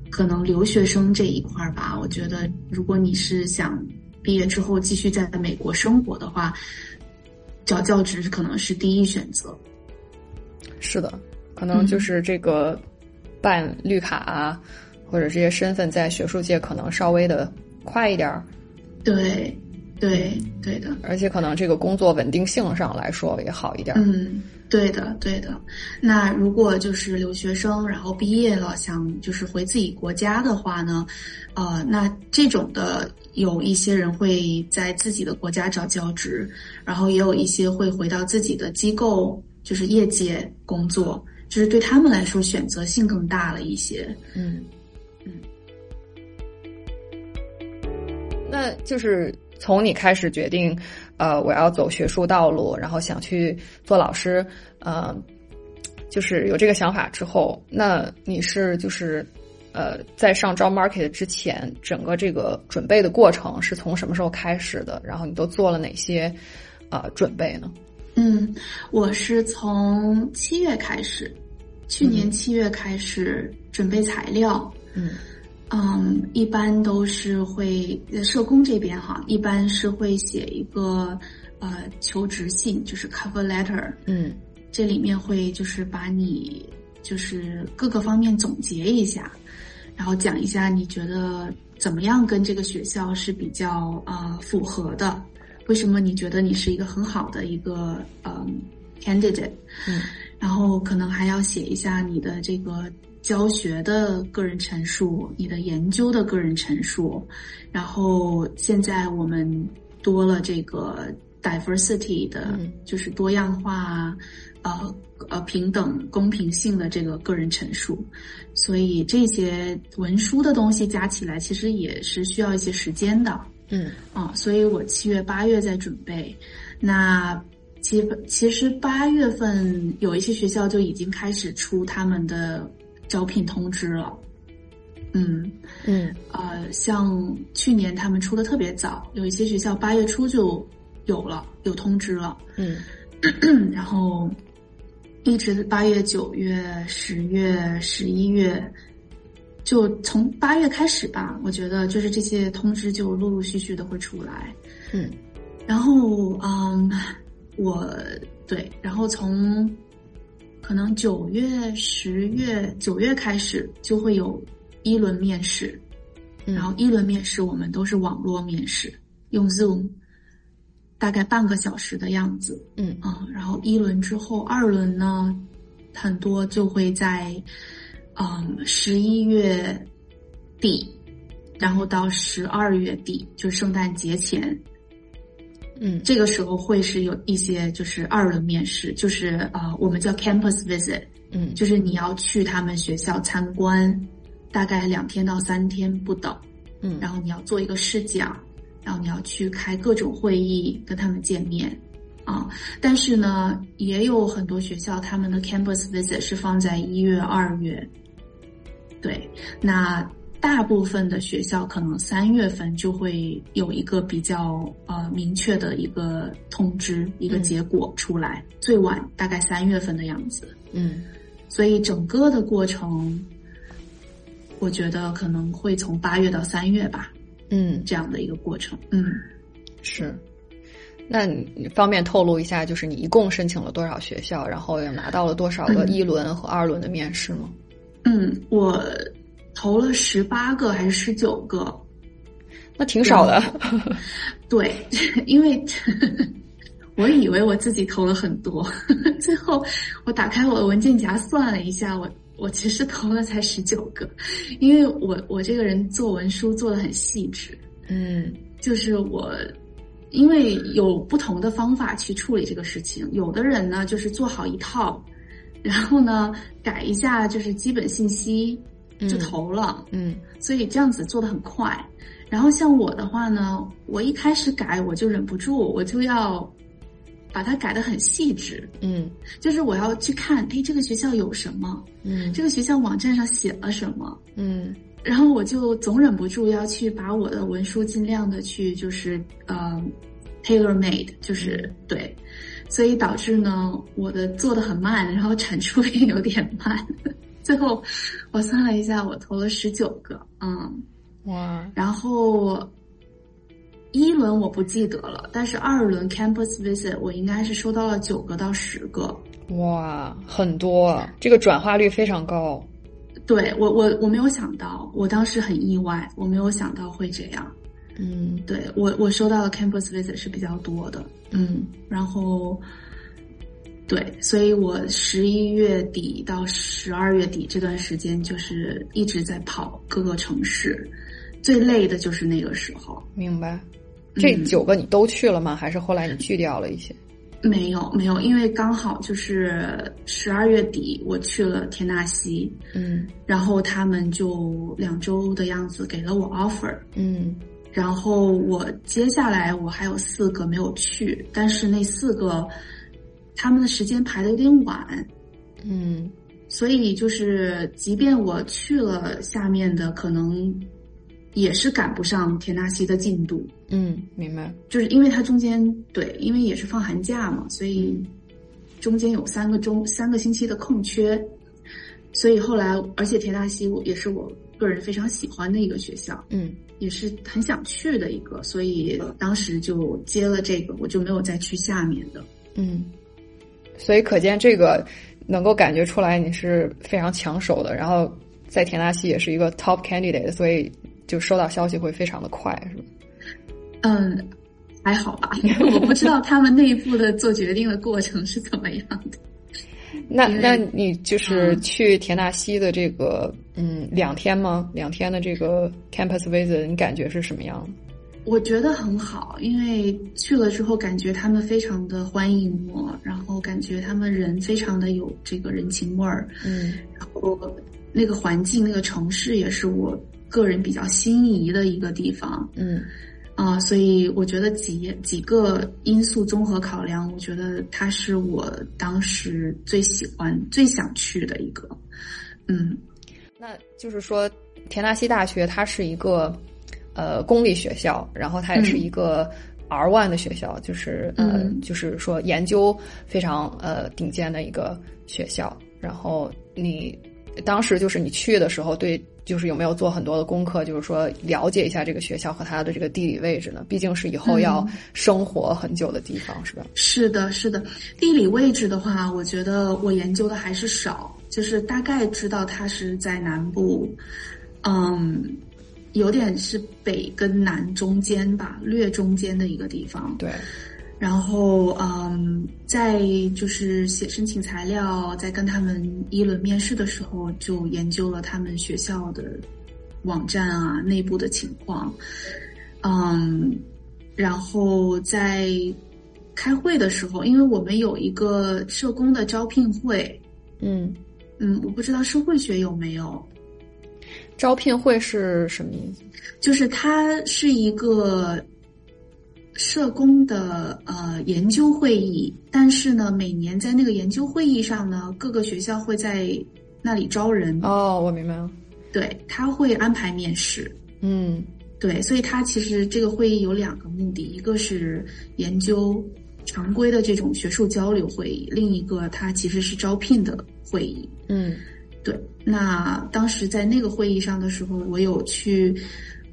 可能留学生这一块儿吧，我觉得如果你是想毕业之后继续在美国生活的话，找教职可能是第一选择。是的，可能就是这个办绿卡啊，或者这些身份在学术界可能稍微的快一点儿。对，对，对的。而且可能这个工作稳定性上来说也好一点。嗯，对的，对的。那如果就是留学生，然后毕业了想就是回自己国家的话呢，呃，那这种的有一些人会在自己的国家找教职，然后也有一些会回到自己的机构。就是业界工作，就是对他们来说选择性更大了一些。嗯嗯，那就是从你开始决定，呃，我要走学术道路，然后想去做老师，呃，就是有这个想法之后，那你是就是呃，在上招 market 之前，整个这个准备的过程是从什么时候开始的？然后你都做了哪些呃准备呢？嗯，我是从七月开始，去年七月开始准备材料。嗯嗯，一般都是会社工这边哈，一般是会写一个呃求职信，就是 cover letter。嗯，这里面会就是把你就是各个方面总结一下，然后讲一下你觉得怎么样跟这个学校是比较呃符合的。为什么你觉得你是一个很好的一个呃 candidate？嗯，然后可能还要写一下你的这个教学的个人陈述，你的研究的个人陈述。然后现在我们多了这个 diversity 的，就是多样化，呃呃平等公平性的这个个人陈述。所以这些文书的东西加起来，其实也是需要一些时间的。嗯啊，所以我七月八月在准备。那其其实八月份有一些学校就已经开始出他们的招聘通知了。嗯嗯呃，像去年他们出的特别早，有一些学校八月初就有了有通知了。嗯，*clears throat* 然后一直八月、九月、十月、十一月。就从八月开始吧，我觉得就是这些通知就陆陆续续的会出来，嗯，然后嗯，我对，然后从可能九月、十月、九月开始就会有一轮面试，然后一轮面试我们都是网络面试，用 Zoom，大概半个小时的样子，嗯啊，然后一轮之后，二轮呢，很多就会在。嗯，十一月底，然后到十二月底，就圣诞节前，嗯，这个时候会是有一些就是二轮面试，就是呃，我们叫 campus visit，嗯，就是你要去他们学校参观，大概两天到三天不等，嗯，然后你要做一个试讲，然后你要去开各种会议跟他们见面。啊，但是呢，也有很多学校他们的 campus visit 是放在一月、二月。对，那大部分的学校可能三月份就会有一个比较呃明确的一个通知，一个结果出来，最晚大概三月份的样子。嗯，所以整个的过程，我觉得可能会从八月到三月吧。嗯，这样的一个过程。嗯，是。那你方便透露一下，就是你一共申请了多少学校，然后也拿到了多少个一轮和二轮的面试吗？嗯，我投了十八个还是十九个？那挺少的。*laughs* 对，因为我以为我自己投了很多，最后我打开我的文件夹算了一下，我我其实投了才十九个，因为我我这个人做文书做的很细致。嗯，就是我因为有不同的方法去处理这个事情，有的人呢就是做好一套。然后呢，改一下就是基本信息就投了，嗯，所以这样子做的很快。然后像我的话呢，我一开始改我就忍不住，我就要把它改的很细致，嗯，就是我要去看，哎，这个学校有什么，嗯，这个学校网站上写了什么，嗯，然后我就总忍不住要去把我的文书尽量的去就是呃 tailor made，就是对。所以导致呢，我的做的很慢，然后产出也有点慢。最后我算了一下，我投了十九个，嗯，哇，然后一轮我不记得了，但是二轮 campus visit 我应该是收到了九个到十个。哇，很多，这个转化率非常高。对我，我我没有想到，我当时很意外，我没有想到会这样。嗯，对我，我收到的 campus visit 是比较多的。嗯，然后，对，所以我十一月底到十二月底这段时间，就是一直在跑各个城市，最累的就是那个时候。明白。这九个你都去了吗？还是后来你去掉了一些？没有，没有，因为刚好就是十二月底我去了田纳西，嗯，然后他们就两周的样子给了我 offer，嗯，然后我接下来我还有四个没有去，但是那四个他们的时间排的有点晚，嗯，所以就是即便我去了下面的，可能也是赶不上田纳西的进度。嗯，明白。就是因为它中间对，因为也是放寒假嘛，所以中间有三个周三个星期的空缺，所以后来，而且田纳西我也是我个人非常喜欢的一个学校，嗯，也是很想去的一个，所以当时就接了这个，我就没有再去下面的。嗯，所以可见这个能够感觉出来你是非常抢手的，然后在田纳西也是一个 top candidate，所以就收到消息会非常的快，是吧？嗯，还好吧，*laughs* 我不知道他们内部的做决定的过程是怎么样的。那那你就是去田纳西的这个嗯两天吗？两天的这个 campus visit，你感觉是什么样的？我觉得很好，因为去了之后感觉他们非常的欢迎我，然后感觉他们人非常的有这个人情味儿，嗯，然后那个环境、那个城市也是我个人比较心仪的一个地方，嗯。啊，所以我觉得几几个因素综合考量，我觉得它是我当时最喜欢、最想去的一个。嗯，那就是说，田纳西大学它是一个呃公立学校，然后它也是一个 R one 的学校，就是呃，就是说研究非常呃顶尖的一个学校。然后你当时就是你去的时候对。就是有没有做很多的功课，就是说了解一下这个学校和它的这个地理位置呢？毕竟是以后要生活很久的地方，是吧？是的，是的。地理位置的话，我觉得我研究的还是少，就是大概知道它是在南部，嗯，有点是北跟南中间吧，略中间的一个地方。对。然后，嗯，在就是写申请材料，在跟他们一轮面试的时候，就研究了他们学校的网站啊，内部的情况，嗯，然后在开会的时候，因为我们有一个社工的招聘会，嗯嗯，我不知道社会学有没有招聘会是什么意思？就是它是一个。社工的呃研究会议，但是呢，每年在那个研究会议上呢，各个学校会在那里招人。哦，我明白了。对，他会安排面试。嗯，对，所以他其实这个会议有两个目的，一个是研究常规的这种学术交流会议，另一个它其实是招聘的会议。嗯，对。那当时在那个会议上的时候，我有去。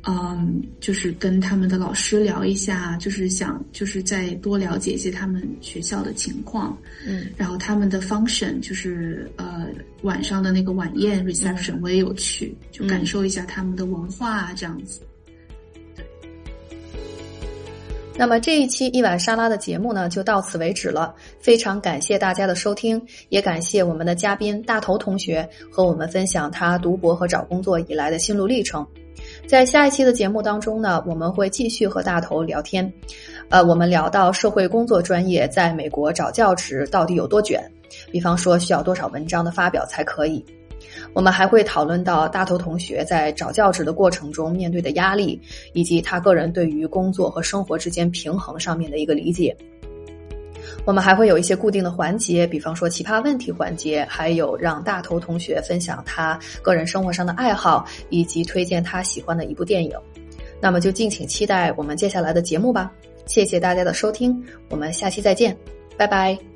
嗯，就是跟他们的老师聊一下，就是想就是再多了解一些他们学校的情况，嗯，然后他们的 function 就是呃晚上的那个晚宴 reception 我也有去，就感受一下他们的文化啊这样子。那么这一期一碗沙拉的节目呢就到此为止了，非常感谢大家的收听，也感谢我们的嘉宾大头同学和我们分享他读博和找工作以来的心路历程。在下一期的节目当中呢，我们会继续和大头聊天，呃，我们聊到社会工作专业在美国找教职到底有多卷，比方说需要多少文章的发表才可以。我们还会讨论到大头同学在找教职的过程中面对的压力，以及他个人对于工作和生活之间平衡上面的一个理解。我们还会有一些固定的环节，比方说奇葩问题环节，还有让大头同学分享他个人生活上的爱好，以及推荐他喜欢的一部电影。那么就敬请期待我们接下来的节目吧。谢谢大家的收听，我们下期再见，拜拜。